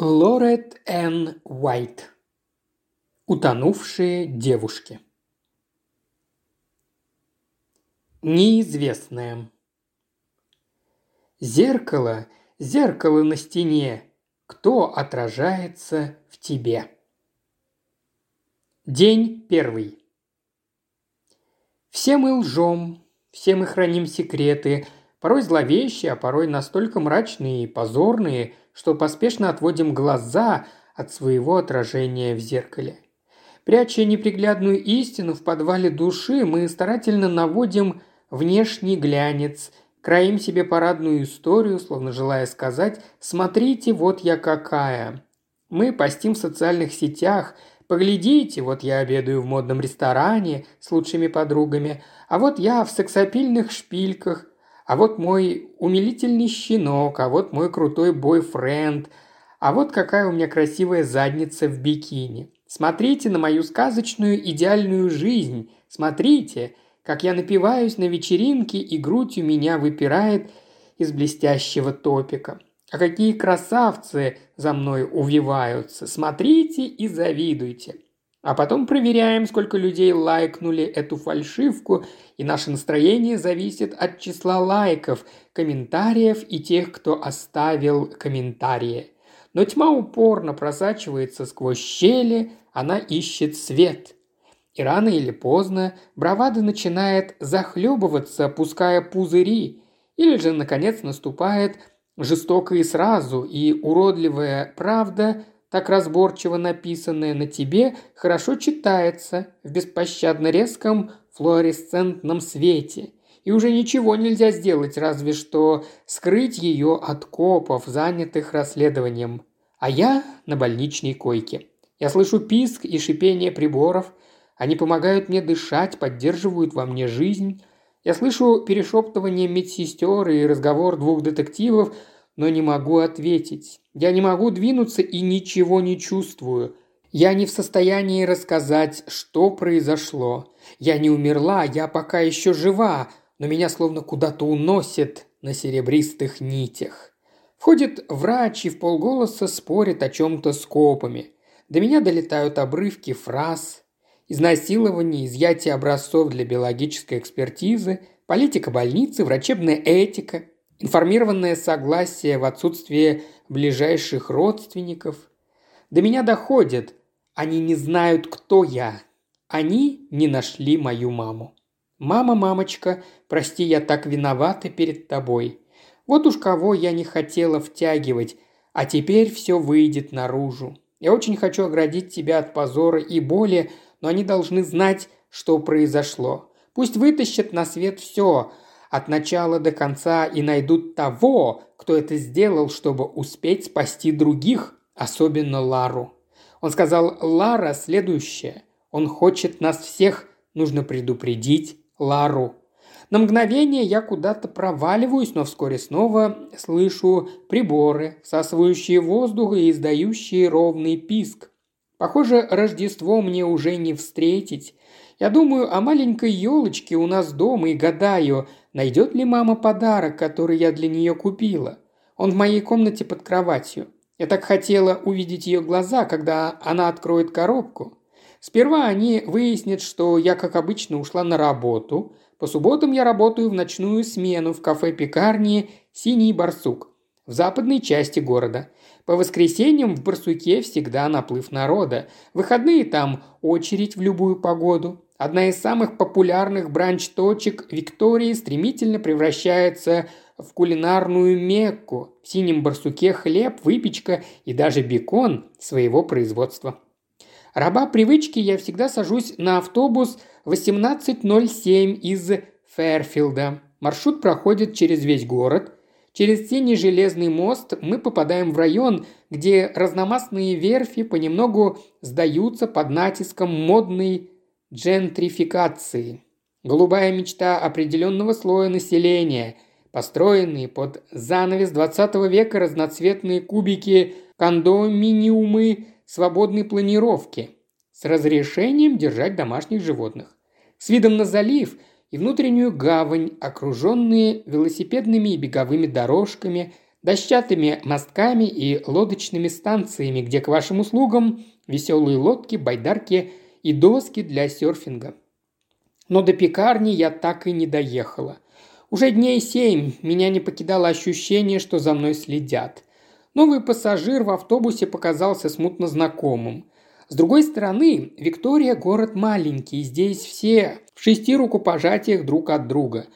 Лорет Н. Уайт. Утонувшие девушки. Неизвестное. Зеркало, зеркало на стене, кто отражается в тебе? День первый. Все мы лжем, все мы храним секреты, порой зловещие, а порой настолько мрачные и позорные, что поспешно отводим глаза от своего отражения в зеркале. Пряча неприглядную истину в подвале души, мы старательно наводим внешний глянец, краим себе парадную историю, словно желая сказать «Смотрите, вот я какая». Мы постим в социальных сетях, Поглядите, вот я обедаю в модном ресторане с лучшими подругами, а вот я в сексапильных шпильках, а вот мой умилительный щенок, а вот мой крутой бойфренд, а вот какая у меня красивая задница в бикини. Смотрите на мою сказочную идеальную жизнь, смотрите, как я напиваюсь на вечеринке и грудь у меня выпирает из блестящего топика. А какие красавцы за мной увиваются. Смотрите и завидуйте. А потом проверяем, сколько людей лайкнули эту фальшивку, и наше настроение зависит от числа лайков, комментариев и тех, кто оставил комментарии. Но тьма упорно просачивается сквозь щели, она ищет свет. И рано или поздно бравада начинает захлебываться, пуская пузыри, или же, наконец, наступает жестоко и сразу, и уродливая правда – так разборчиво написанное на тебе, хорошо читается в беспощадно резком флуоресцентном свете. И уже ничего нельзя сделать, разве что скрыть ее от копов, занятых расследованием. А я на больничной койке. Я слышу писк и шипение приборов. Они помогают мне дышать, поддерживают во мне жизнь. Я слышу перешептывание медсестер и разговор двух детективов, но не могу ответить. Я не могу двинуться и ничего не чувствую. Я не в состоянии рассказать, что произошло. Я не умерла, я пока еще жива, но меня словно куда-то уносит на серебристых нитях. Входит врач и в полголоса спорит о чем-то с копами. До меня долетают обрывки фраз, изнасилование, изъятие образцов для биологической экспертизы, политика больницы, врачебная этика – информированное согласие в отсутствие ближайших родственников. До меня доходит, они не знают, кто я. Они не нашли мою маму. Мама, мамочка, прости, я так виновата перед тобой. Вот уж кого я не хотела втягивать, а теперь все выйдет наружу. Я очень хочу оградить тебя от позора и боли, но они должны знать, что произошло. Пусть вытащат на свет все, от начала до конца и найдут того, кто это сделал, чтобы успеть спасти других, особенно Лару. Он сказал «Лара следующее. Он хочет нас всех, нужно предупредить Лару». На мгновение я куда-то проваливаюсь, но вскоре снова слышу приборы, всасывающие воздух и издающие ровный писк. Похоже, Рождество мне уже не встретить. Я думаю о маленькой елочке у нас дома и гадаю, найдет ли мама подарок, который я для нее купила. Он в моей комнате под кроватью. Я так хотела увидеть ее глаза, когда она откроет коробку. Сперва они выяснят, что я, как обычно, ушла на работу. По субботам я работаю в ночную смену в кафе-пекарне «Синий барсук» в западной части города. По воскресеньям в Барсуке всегда наплыв народа. выходные там очередь в любую погоду. Одна из самых популярных бранч-точек Виктории стремительно превращается в кулинарную мекку. В синем барсуке хлеб, выпечка и даже бекон своего производства. Раба привычки я всегда сажусь на автобус 1807 из Фэрфилда. Маршрут проходит через весь город. Через синий железный мост мы попадаем в район, где разномастные верфи понемногу сдаются под натиском модной джентрификации. Голубая мечта определенного слоя населения, построенные под занавес 20 века разноцветные кубики кондоминиумы свободной планировки с разрешением держать домашних животных. С видом на залив и внутреннюю гавань, окруженные велосипедными и беговыми дорожками, дощатыми мостками и лодочными станциями, где к вашим услугам веселые лодки, байдарки и доски для серфинга. Но до пекарни я так и не доехала. Уже дней семь меня не покидало ощущение, что за мной следят. Новый пассажир в автобусе показался смутно знакомым. С другой стороны, Виктория – город маленький, здесь все в шести рукопожатиях друг от друга.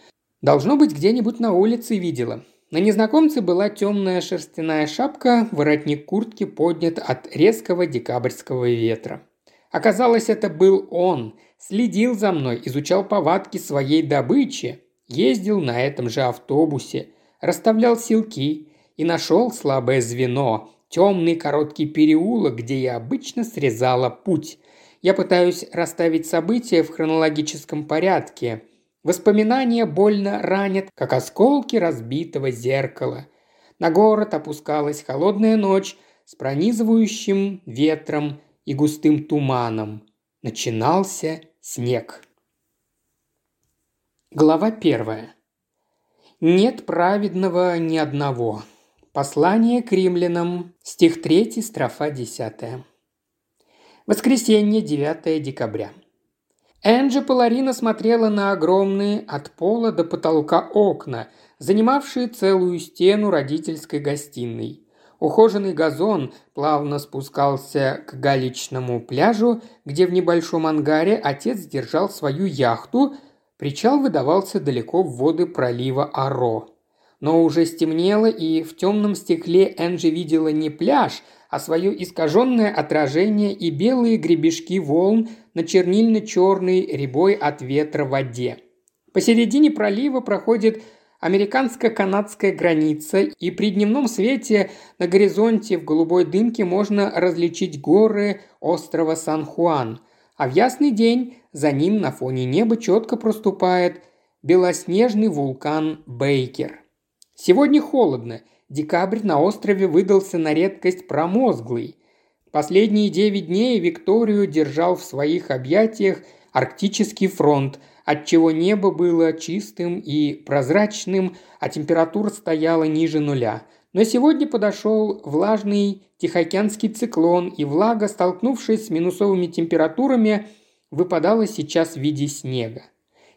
Должно быть, где-нибудь на улице видела. На незнакомце была темная шерстяная шапка, воротник куртки поднят от резкого декабрьского ветра. Оказалось, это был он. Следил за мной, изучал повадки своей добычи, ездил на этом же автобусе, расставлял силки и нашел слабое звено, темный короткий переулок, где я обычно срезала путь. Я пытаюсь расставить события в хронологическом порядке. Воспоминания больно ранят, как осколки разбитого зеркала. На город опускалась холодная ночь с пронизывающим ветром и густым туманом. Начинался снег. Глава первая. Нет праведного ни одного. Послание к римлянам, стих 3, строфа 10. Воскресенье, 9 декабря. Энджи Паларина смотрела на огромные от пола до потолка окна, занимавшие целую стену родительской гостиной. Ухоженный газон плавно спускался к галечному пляжу, где в небольшом ангаре отец держал свою яхту, причал выдавался далеко в воды пролива Аро. Но уже стемнело, и в темном стекле Энджи видела не пляж, а свое искаженное отражение и белые гребешки волн на чернильно-черной рябой от ветра воде. Посередине пролива проходит американско-канадская граница, и при дневном свете на горизонте в голубой дымке можно различить горы острова Сан-Хуан, а в ясный день за ним на фоне неба четко проступает белоснежный вулкан Бейкер. Сегодня холодно. Декабрь на острове выдался на редкость промозглый. Последние девять дней Викторию держал в своих объятиях Арктический фронт, отчего небо было чистым и прозрачным, а температура стояла ниже нуля. Но сегодня подошел влажный Тихоокеанский циклон, и влага, столкнувшись с минусовыми температурами, выпадала сейчас в виде снега.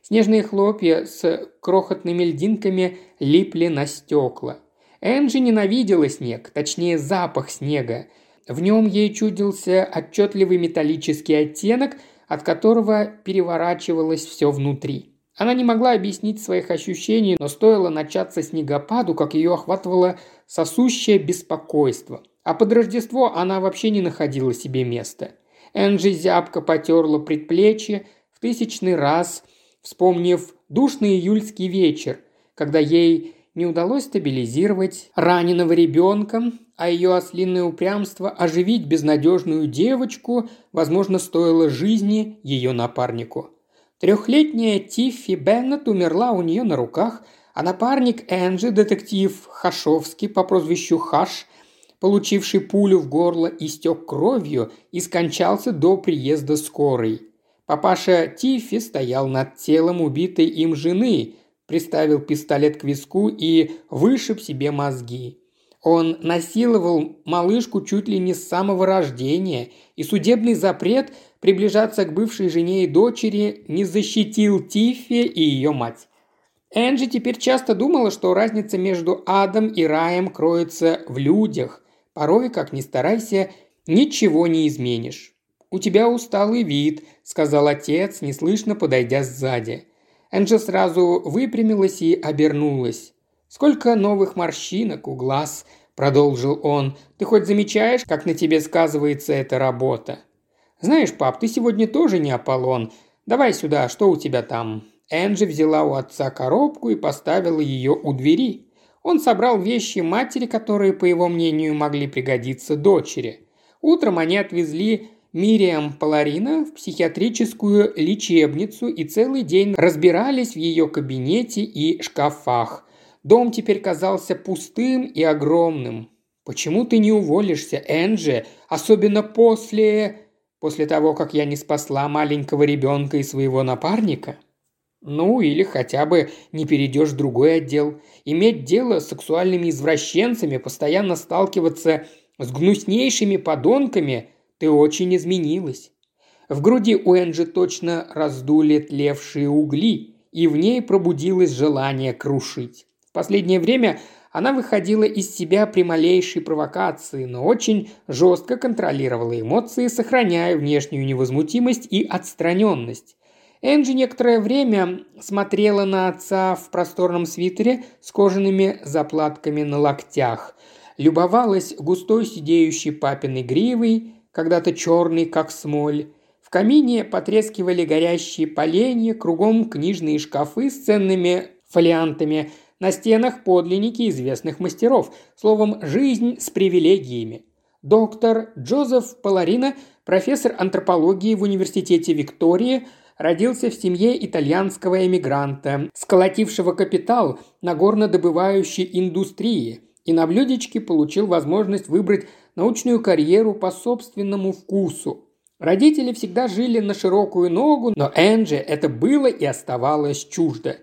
Снежные хлопья с крохотными льдинками липли на стекла. Энджи ненавидела снег, точнее запах снега. В нем ей чудился отчетливый металлический оттенок, от которого переворачивалось все внутри. Она не могла объяснить своих ощущений, но стоило начаться снегопаду, как ее охватывало сосущее беспокойство. А под Рождество она вообще не находила себе места. Энджи зябко потерла предплечье, в тысячный раз – вспомнив душный июльский вечер, когда ей не удалось стабилизировать раненого ребенка, а ее ослинное упрямство оживить безнадежную девочку, возможно, стоило жизни ее напарнику. Трехлетняя Тиффи Беннет умерла у нее на руках, а напарник Энджи, детектив Хашовский по прозвищу Хаш, получивший пулю в горло, истек кровью и скончался до приезда скорой. Папаша Тиффи стоял над телом убитой им жены, приставил пистолет к виску и вышиб себе мозги. Он насиловал малышку чуть ли не с самого рождения, и судебный запрет приближаться к бывшей жене и дочери не защитил Тиффи и ее мать. Энджи теперь часто думала, что разница между адом и раем кроется в людях. Порой, как ни старайся, ничего не изменишь. «У тебя усталый вид», – сказал отец, неслышно подойдя сзади. Энджи сразу выпрямилась и обернулась. «Сколько новых морщинок у глаз», – продолжил он. «Ты хоть замечаешь, как на тебе сказывается эта работа?» «Знаешь, пап, ты сегодня тоже не Аполлон. Давай сюда, что у тебя там?» Энджи взяла у отца коробку и поставила ее у двери. Он собрал вещи матери, которые, по его мнению, могли пригодиться дочери. Утром они отвезли Мириам Паларина в психиатрическую лечебницу и целый день разбирались в ее кабинете и шкафах. Дом теперь казался пустым и огромным. «Почему ты не уволишься, Энджи, особенно после...» «После того, как я не спасла маленького ребенка и своего напарника?» Ну, или хотя бы не перейдешь в другой отдел. Иметь дело с сексуальными извращенцами, постоянно сталкиваться с гнуснейшими подонками, ты очень изменилась. В груди у Энджи точно раздули тлевшие угли, и в ней пробудилось желание крушить. В последнее время она выходила из себя при малейшей провокации, но очень жестко контролировала эмоции, сохраняя внешнюю невозмутимость и отстраненность. Энджи некоторое время смотрела на отца в просторном свитере с кожаными заплатками на локтях. Любовалась густой сидеющей папиной гривой, когда-то черный, как смоль. В камине потрескивали горящие поленья, кругом книжные шкафы с ценными фолиантами, на стенах подлинники известных мастеров, словом, жизнь с привилегиями. Доктор Джозеф Паларина, профессор антропологии в Университете Виктории – родился в семье итальянского эмигранта, сколотившего капитал на горнодобывающей индустрии, и на блюдечке получил возможность выбрать научную карьеру по собственному вкусу. Родители всегда жили на широкую ногу, но Энджи это было и оставалось чуждо.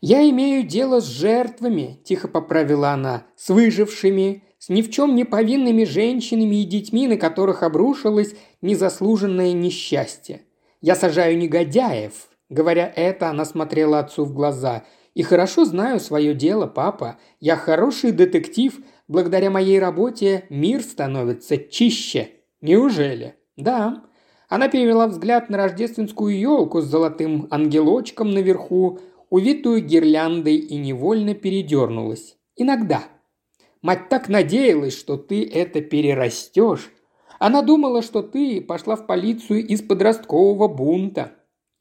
«Я имею дело с жертвами», – тихо поправила она, – «с выжившими, с ни в чем не повинными женщинами и детьми, на которых обрушилось незаслуженное несчастье. Я сажаю негодяев». Говоря это, она смотрела отцу в глаза. «И хорошо знаю свое дело, папа. Я хороший детектив. Благодаря моей работе мир становится чище». «Неужели?» «Да». Она перевела взгляд на рождественскую елку с золотым ангелочком наверху, увитую гирляндой и невольно передернулась. «Иногда». Мать так надеялась, что ты это перерастешь, она думала, что ты пошла в полицию из подросткового бунта».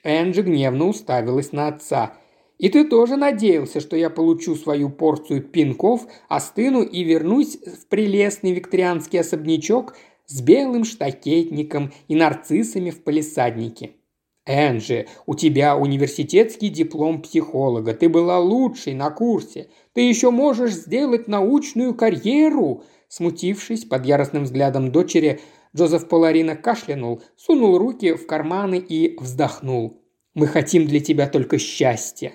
Энджи гневно уставилась на отца. «И ты тоже надеялся, что я получу свою порцию пинков, остыну и вернусь в прелестный викторианский особнячок с белым штакетником и нарциссами в палисаднике?» «Энджи, у тебя университетский диплом психолога. Ты была лучшей на курсе. Ты еще можешь сделать научную карьеру!» Смутившись под яростным взглядом дочери, Джозеф Поларина кашлянул, сунул руки в карманы и вздохнул. «Мы хотим для тебя только счастья».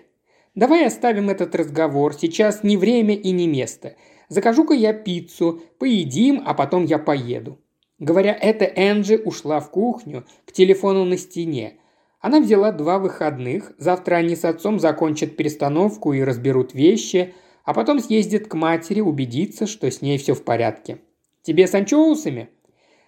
«Давай оставим этот разговор, сейчас не время и не место. Закажу-ка я пиццу, поедим, а потом я поеду». Говоря это, Энджи ушла в кухню, к телефону на стене. Она взяла два выходных, завтра они с отцом закончат перестановку и разберут вещи, а потом съездит к матери убедиться, что с ней все в порядке. «Тебе с анчоусами?»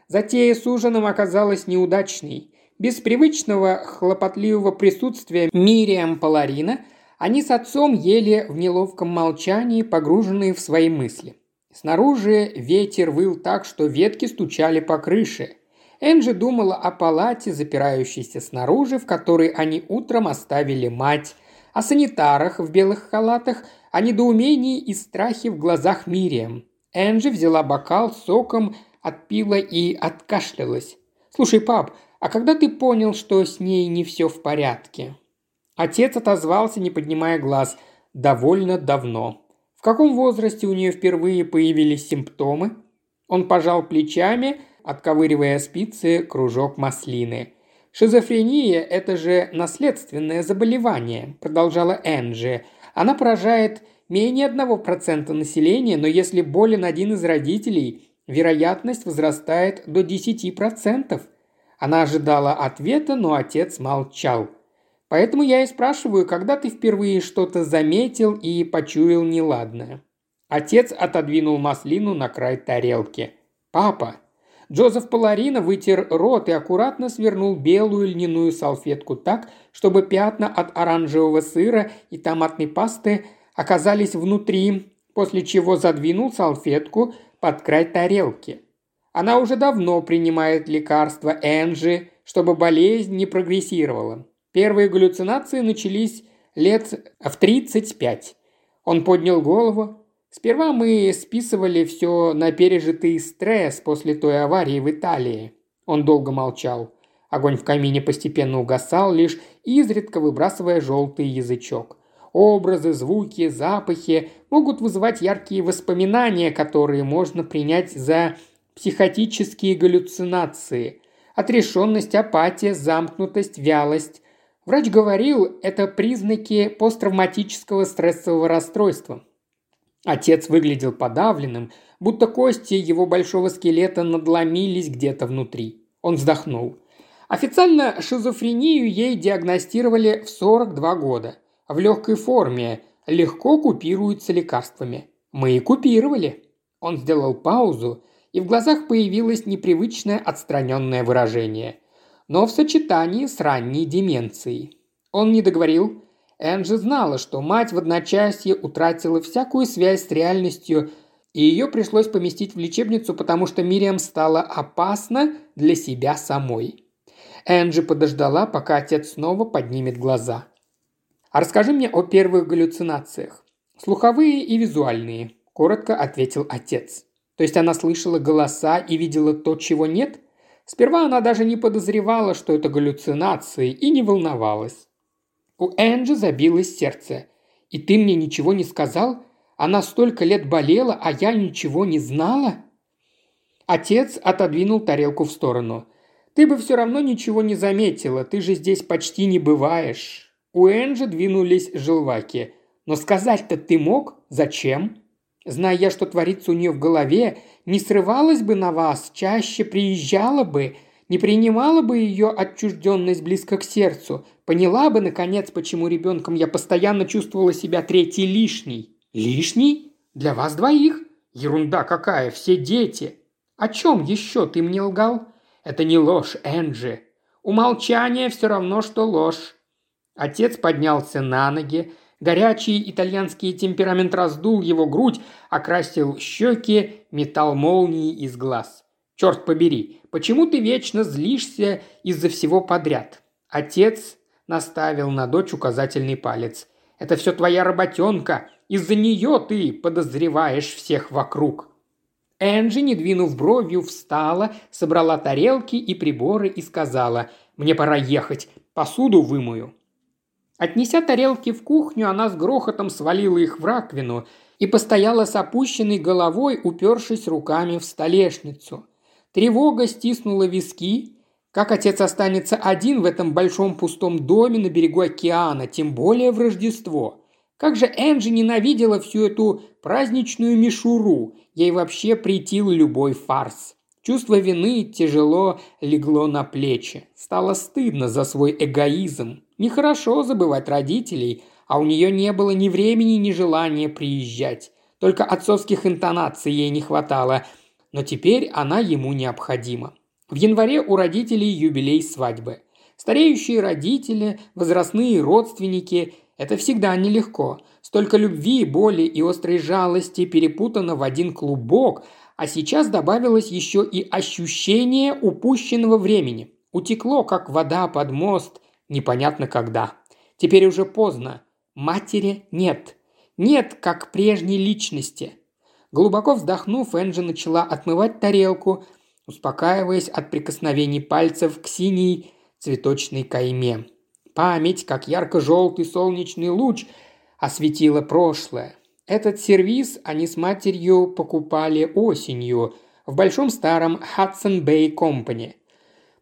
Затея с ужином оказалась неудачной. Без привычного хлопотливого присутствия Мириам Паларина они с отцом ели в неловком молчании, погруженные в свои мысли. Снаружи ветер выл так, что ветки стучали по крыше. Энджи думала о палате, запирающейся снаружи, в которой они утром оставили мать, о санитарах в белых халатах, о недоумении и страхе в глазах Мириам. Энджи взяла бокал с соком, отпила и откашлялась. «Слушай, пап, а когда ты понял, что с ней не все в порядке?» Отец отозвался, не поднимая глаз, довольно давно. В каком возрасте у нее впервые появились симптомы? Он пожал плечами, отковыривая спицы кружок маслины. «Шизофрения – это же наследственное заболевание», – продолжала Энджи. Она поражает менее 1% населения, но если болен один из родителей, вероятность возрастает до 10%. Она ожидала ответа, но отец молчал. Поэтому я и спрашиваю, когда ты впервые что-то заметил и почуял неладное. Отец отодвинул маслину на край тарелки. «Папа!» Джозеф Паларина вытер рот и аккуратно свернул белую льняную салфетку так, чтобы пятна от оранжевого сыра и томатной пасты оказались внутри, после чего задвинул салфетку под край тарелки. Она уже давно принимает лекарство Энджи, чтобы болезнь не прогрессировала. Первые галлюцинации начались лет в 35. Он поднял голову, Сперва мы списывали все на пережитый стресс после той аварии в Италии. Он долго молчал. Огонь в камине постепенно угасал, лишь изредка выбрасывая желтый язычок. Образы, звуки, запахи могут вызывать яркие воспоминания, которые можно принять за психотические галлюцинации. Отрешенность, апатия, замкнутость, вялость. Врач говорил, это признаки посттравматического стрессового расстройства. Отец выглядел подавленным, будто кости его большого скелета надломились где-то внутри. Он вздохнул. Официально шизофрению ей диагностировали в 42 года. В легкой форме, легко купируется лекарствами. Мы и купировали. Он сделал паузу, и в глазах появилось непривычное отстраненное выражение. Но в сочетании с ранней деменцией. Он не договорил. Энджи знала, что мать в одночасье утратила всякую связь с реальностью, и ее пришлось поместить в лечебницу, потому что Мириам стала опасна для себя самой. Энджи подождала, пока отец снова поднимет глаза. «А расскажи мне о первых галлюцинациях. Слуховые и визуальные», – коротко ответил отец. То есть она слышала голоса и видела то, чего нет? Сперва она даже не подозревала, что это галлюцинации, и не волновалась. У Энджи забилось сердце. «И ты мне ничего не сказал? Она столько лет болела, а я ничего не знала?» Отец отодвинул тарелку в сторону. «Ты бы все равно ничего не заметила, ты же здесь почти не бываешь». У Энджи двинулись желваки. «Но сказать-то ты мог? Зачем?» Зная что творится у нее в голове, не срывалась бы на вас, чаще приезжала бы, не принимала бы ее отчужденность близко к сердцу, поняла бы, наконец, почему ребенком я постоянно чувствовала себя третьей лишней. Лишней? Для вас двоих? Ерунда какая, все дети. О чем еще ты мне лгал? Это не ложь, Энджи. Умолчание все равно, что ложь. Отец поднялся на ноги, Горячий итальянский темперамент раздул его грудь, окрасил щеки, метал молнии из глаз. «Черт побери, почему ты вечно злишься из-за всего подряд?» Отец наставил на дочь указательный палец. «Это все твоя работенка. Из-за нее ты подозреваешь всех вокруг». Энджи, не двинув бровью, встала, собрала тарелки и приборы и сказала «Мне пора ехать, посуду вымою». Отнеся тарелки в кухню, она с грохотом свалила их в раковину и постояла с опущенной головой, упершись руками в столешницу. Тревога стиснула виски. Как отец останется один в этом большом пустом доме на берегу океана, тем более в Рождество? Как же Энджи ненавидела всю эту праздничную мишуру, ей вообще притил любой фарс. Чувство вины тяжело легло на плечи. Стало стыдно за свой эгоизм. Нехорошо забывать родителей, а у нее не было ни времени, ни желания приезжать. Только отцовских интонаций ей не хватало, но теперь она ему необходима. В январе у родителей юбилей свадьбы. Стареющие родители, возрастные родственники – это всегда нелегко. Столько любви, боли и острой жалости перепутано в один клубок – а сейчас добавилось еще и ощущение упущенного времени. Утекло, как вода под мост, непонятно когда. Теперь уже поздно. Матери нет. Нет, как прежней личности. Глубоко вздохнув, Энджи начала отмывать тарелку, успокаиваясь от прикосновений пальцев к синей цветочной кайме. Память, как ярко-желтый солнечный луч, осветила прошлое. Этот сервис они с матерью покупали осенью в большом старом Hudson Bay Company.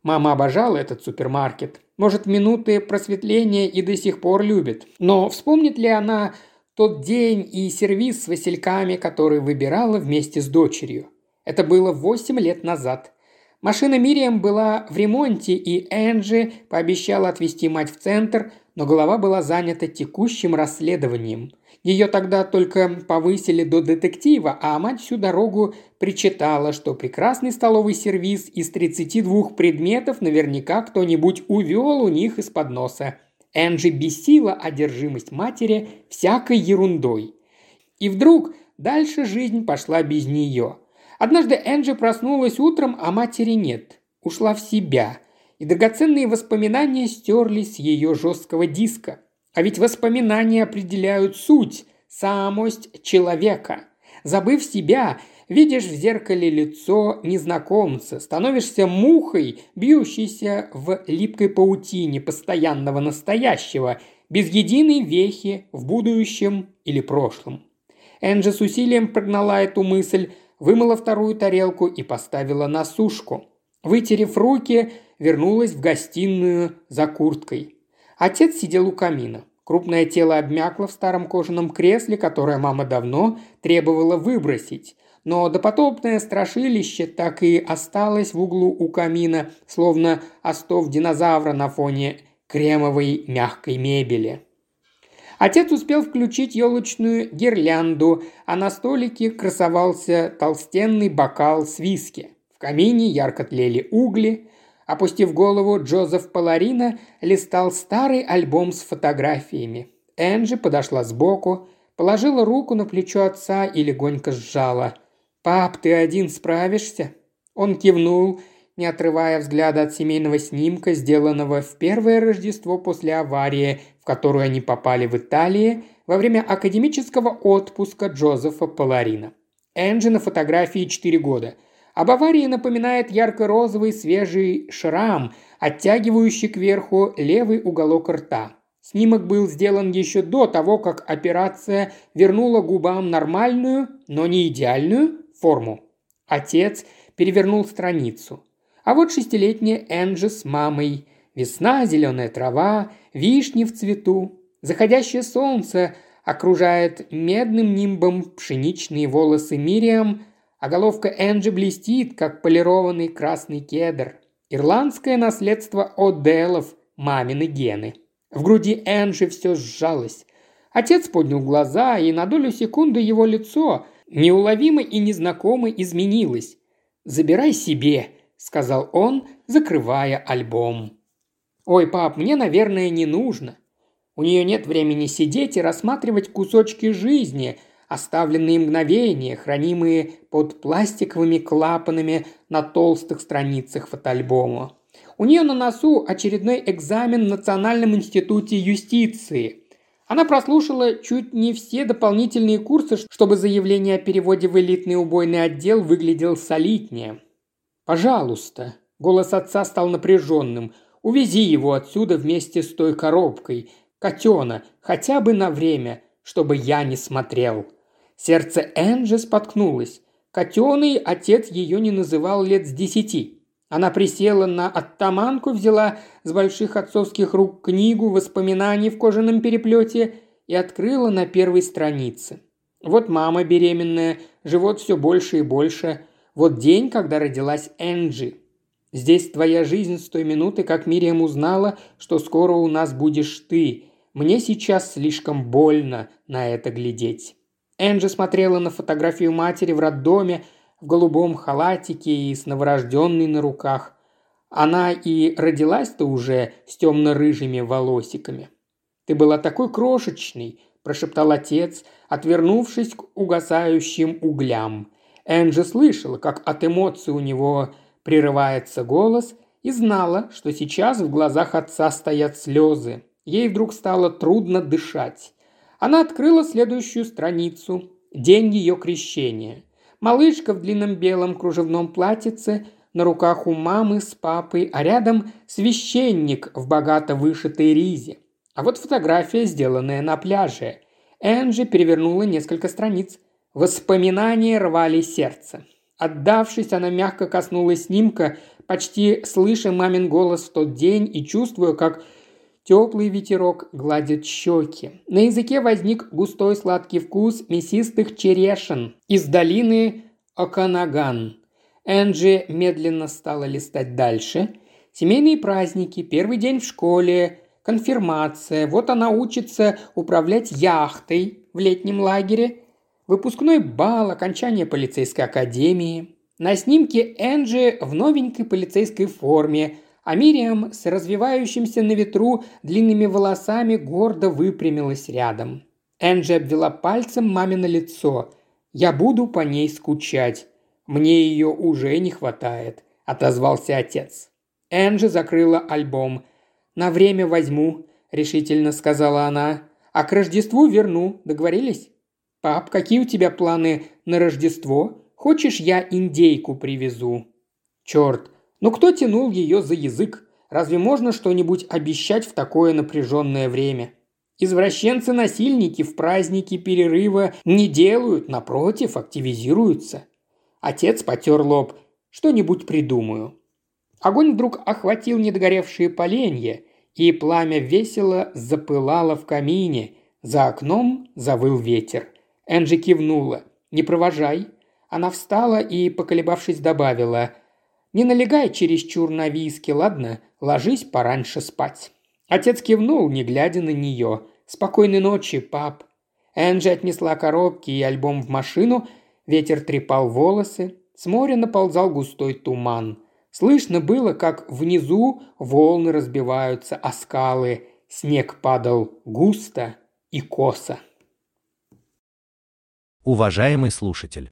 Мама обожала этот супермаркет. Может, минуты просветления и до сих пор любит. Но вспомнит ли она тот день и сервис с васильками, который выбирала вместе с дочерью? Это было восемь лет назад. Машина Мириам была в ремонте, и Энджи пообещала отвезти мать в центр, но голова была занята текущим расследованием – ее тогда только повысили до детектива, а мать всю дорогу причитала, что прекрасный столовый сервиз из 32 предметов наверняка кто-нибудь увел у них из-под носа. Энджи бесила одержимость матери всякой ерундой. И вдруг дальше жизнь пошла без нее. Однажды Энджи проснулась утром, а матери нет. Ушла в себя. И драгоценные воспоминания стерлись с ее жесткого диска – а ведь воспоминания определяют суть, самость человека. Забыв себя, видишь в зеркале лицо незнакомца, становишься мухой, бьющейся в липкой паутине постоянного настоящего, без единой вехи в будущем или прошлом. Энджи с усилием прогнала эту мысль, вымыла вторую тарелку и поставила на сушку. Вытерев руки, вернулась в гостиную за курткой. Отец сидел у камина. Крупное тело обмякло в старом кожаном кресле, которое мама давно требовала выбросить. Но допотопное страшилище так и осталось в углу у камина, словно остов динозавра на фоне кремовой мягкой мебели. Отец успел включить елочную гирлянду, а на столике красовался толстенный бокал с виски. В камине ярко тлели угли. Опустив голову, Джозеф Паларина листал старый альбом с фотографиями. Энджи подошла сбоку, положила руку на плечо отца и легонько сжала. «Пап, ты один справишься?» Он кивнул, не отрывая взгляда от семейного снимка, сделанного в первое Рождество после аварии, в которую они попали в Италии во время академического отпуска Джозефа Паларина. Энджи на фотографии 4 года. Об аварии напоминает ярко-розовый свежий шрам, оттягивающий кверху левый уголок рта. Снимок был сделан еще до того, как операция вернула губам нормальную, но не идеальную форму. Отец перевернул страницу. А вот шестилетняя Энджи с мамой. Весна, зеленая трава, вишни в цвету. Заходящее солнце окружает медным нимбом пшеничные волосы Мириам, а головка Энджи блестит, как полированный красный кедр. Ирландское наследство О'Деллов, мамины гены. В груди Энджи все сжалось. Отец поднял глаза, и на долю секунды его лицо неуловимо и незнакомо изменилось. «Забирай себе», сказал он, закрывая альбом. «Ой, пап, мне, наверное, не нужно. У нее нет времени сидеть и рассматривать кусочки жизни, оставленные мгновения, хранимые под пластиковыми клапанами на толстых страницах фотоальбома. У нее на носу очередной экзамен в Национальном институте юстиции. Она прослушала чуть не все дополнительные курсы, чтобы заявление о переводе в элитный убойный отдел выглядело солиднее. «Пожалуйста». Голос отца стал напряженным. «Увези его отсюда вместе с той коробкой. Котена, хотя бы на время, чтобы я не смотрел». Сердце Энджи споткнулось. Котеной отец ее не называл лет с десяти. Она присела на оттаманку, взяла с больших отцовских рук книгу воспоминаний в кожаном переплете и открыла на первой странице. Вот мама беременная, живот все больше и больше – вот день, когда родилась Энджи. Здесь твоя жизнь с той минуты, как Мириам узнала, что скоро у нас будешь ты. Мне сейчас слишком больно на это глядеть». Энджи смотрела на фотографию матери в роддоме, в голубом халатике и с новорожденной на руках. Она и родилась-то уже с темно-рыжими волосиками. «Ты была такой крошечный», – прошептал отец, отвернувшись к угасающим углям. Энджи слышала, как от эмоций у него прерывается голос, и знала, что сейчас в глазах отца стоят слезы. Ей вдруг стало трудно дышать. Она открыла следующую страницу. День ее крещения. Малышка в длинном белом кружевном платьице, на руках у мамы с папой, а рядом священник в богато вышитой ризе. А вот фотография, сделанная на пляже. Энджи перевернула несколько страниц – Воспоминания рвали сердце. Отдавшись, она мягко коснулась снимка, почти слыша мамин голос в тот день и чувствуя, как теплый ветерок гладит щеки. На языке возник густой сладкий вкус мясистых черешин из долины Оканаган. Энджи медленно стала листать дальше. Семейные праздники, первый день в школе, конфирмация. Вот она учится управлять яхтой в летнем лагере – Выпускной бал, окончание полицейской академии. На снимке Энджи в новенькой полицейской форме, а Мириам с развивающимся на ветру длинными волосами гордо выпрямилась рядом. Энджи обвела пальцем мамино лицо. «Я буду по ней скучать. Мне ее уже не хватает», – отозвался отец. Энджи закрыла альбом. «На время возьму», – решительно сказала она. «А к Рождеству верну. Договорились?» «Пап, какие у тебя планы на Рождество? Хочешь, я индейку привезу?» «Черт, ну кто тянул ее за язык? Разве можно что-нибудь обещать в такое напряженное время?» Извращенцы-насильники в праздники перерыва не делают, напротив, активизируются. Отец потер лоб. Что-нибудь придумаю. Огонь вдруг охватил недогоревшие поленья, и пламя весело запылало в камине. За окном завыл ветер. Энджи кивнула. «Не провожай». Она встала и, поколебавшись, добавила. «Не налегай чересчур на виски, ладно? Ложись пораньше спать». Отец кивнул, не глядя на нее. «Спокойной ночи, пап». Энджи отнесла коробки и альбом в машину, ветер трепал волосы, с моря наползал густой туман. Слышно было, как внизу волны разбиваются о скалы, снег падал густо и косо. Уважаемый слушатель,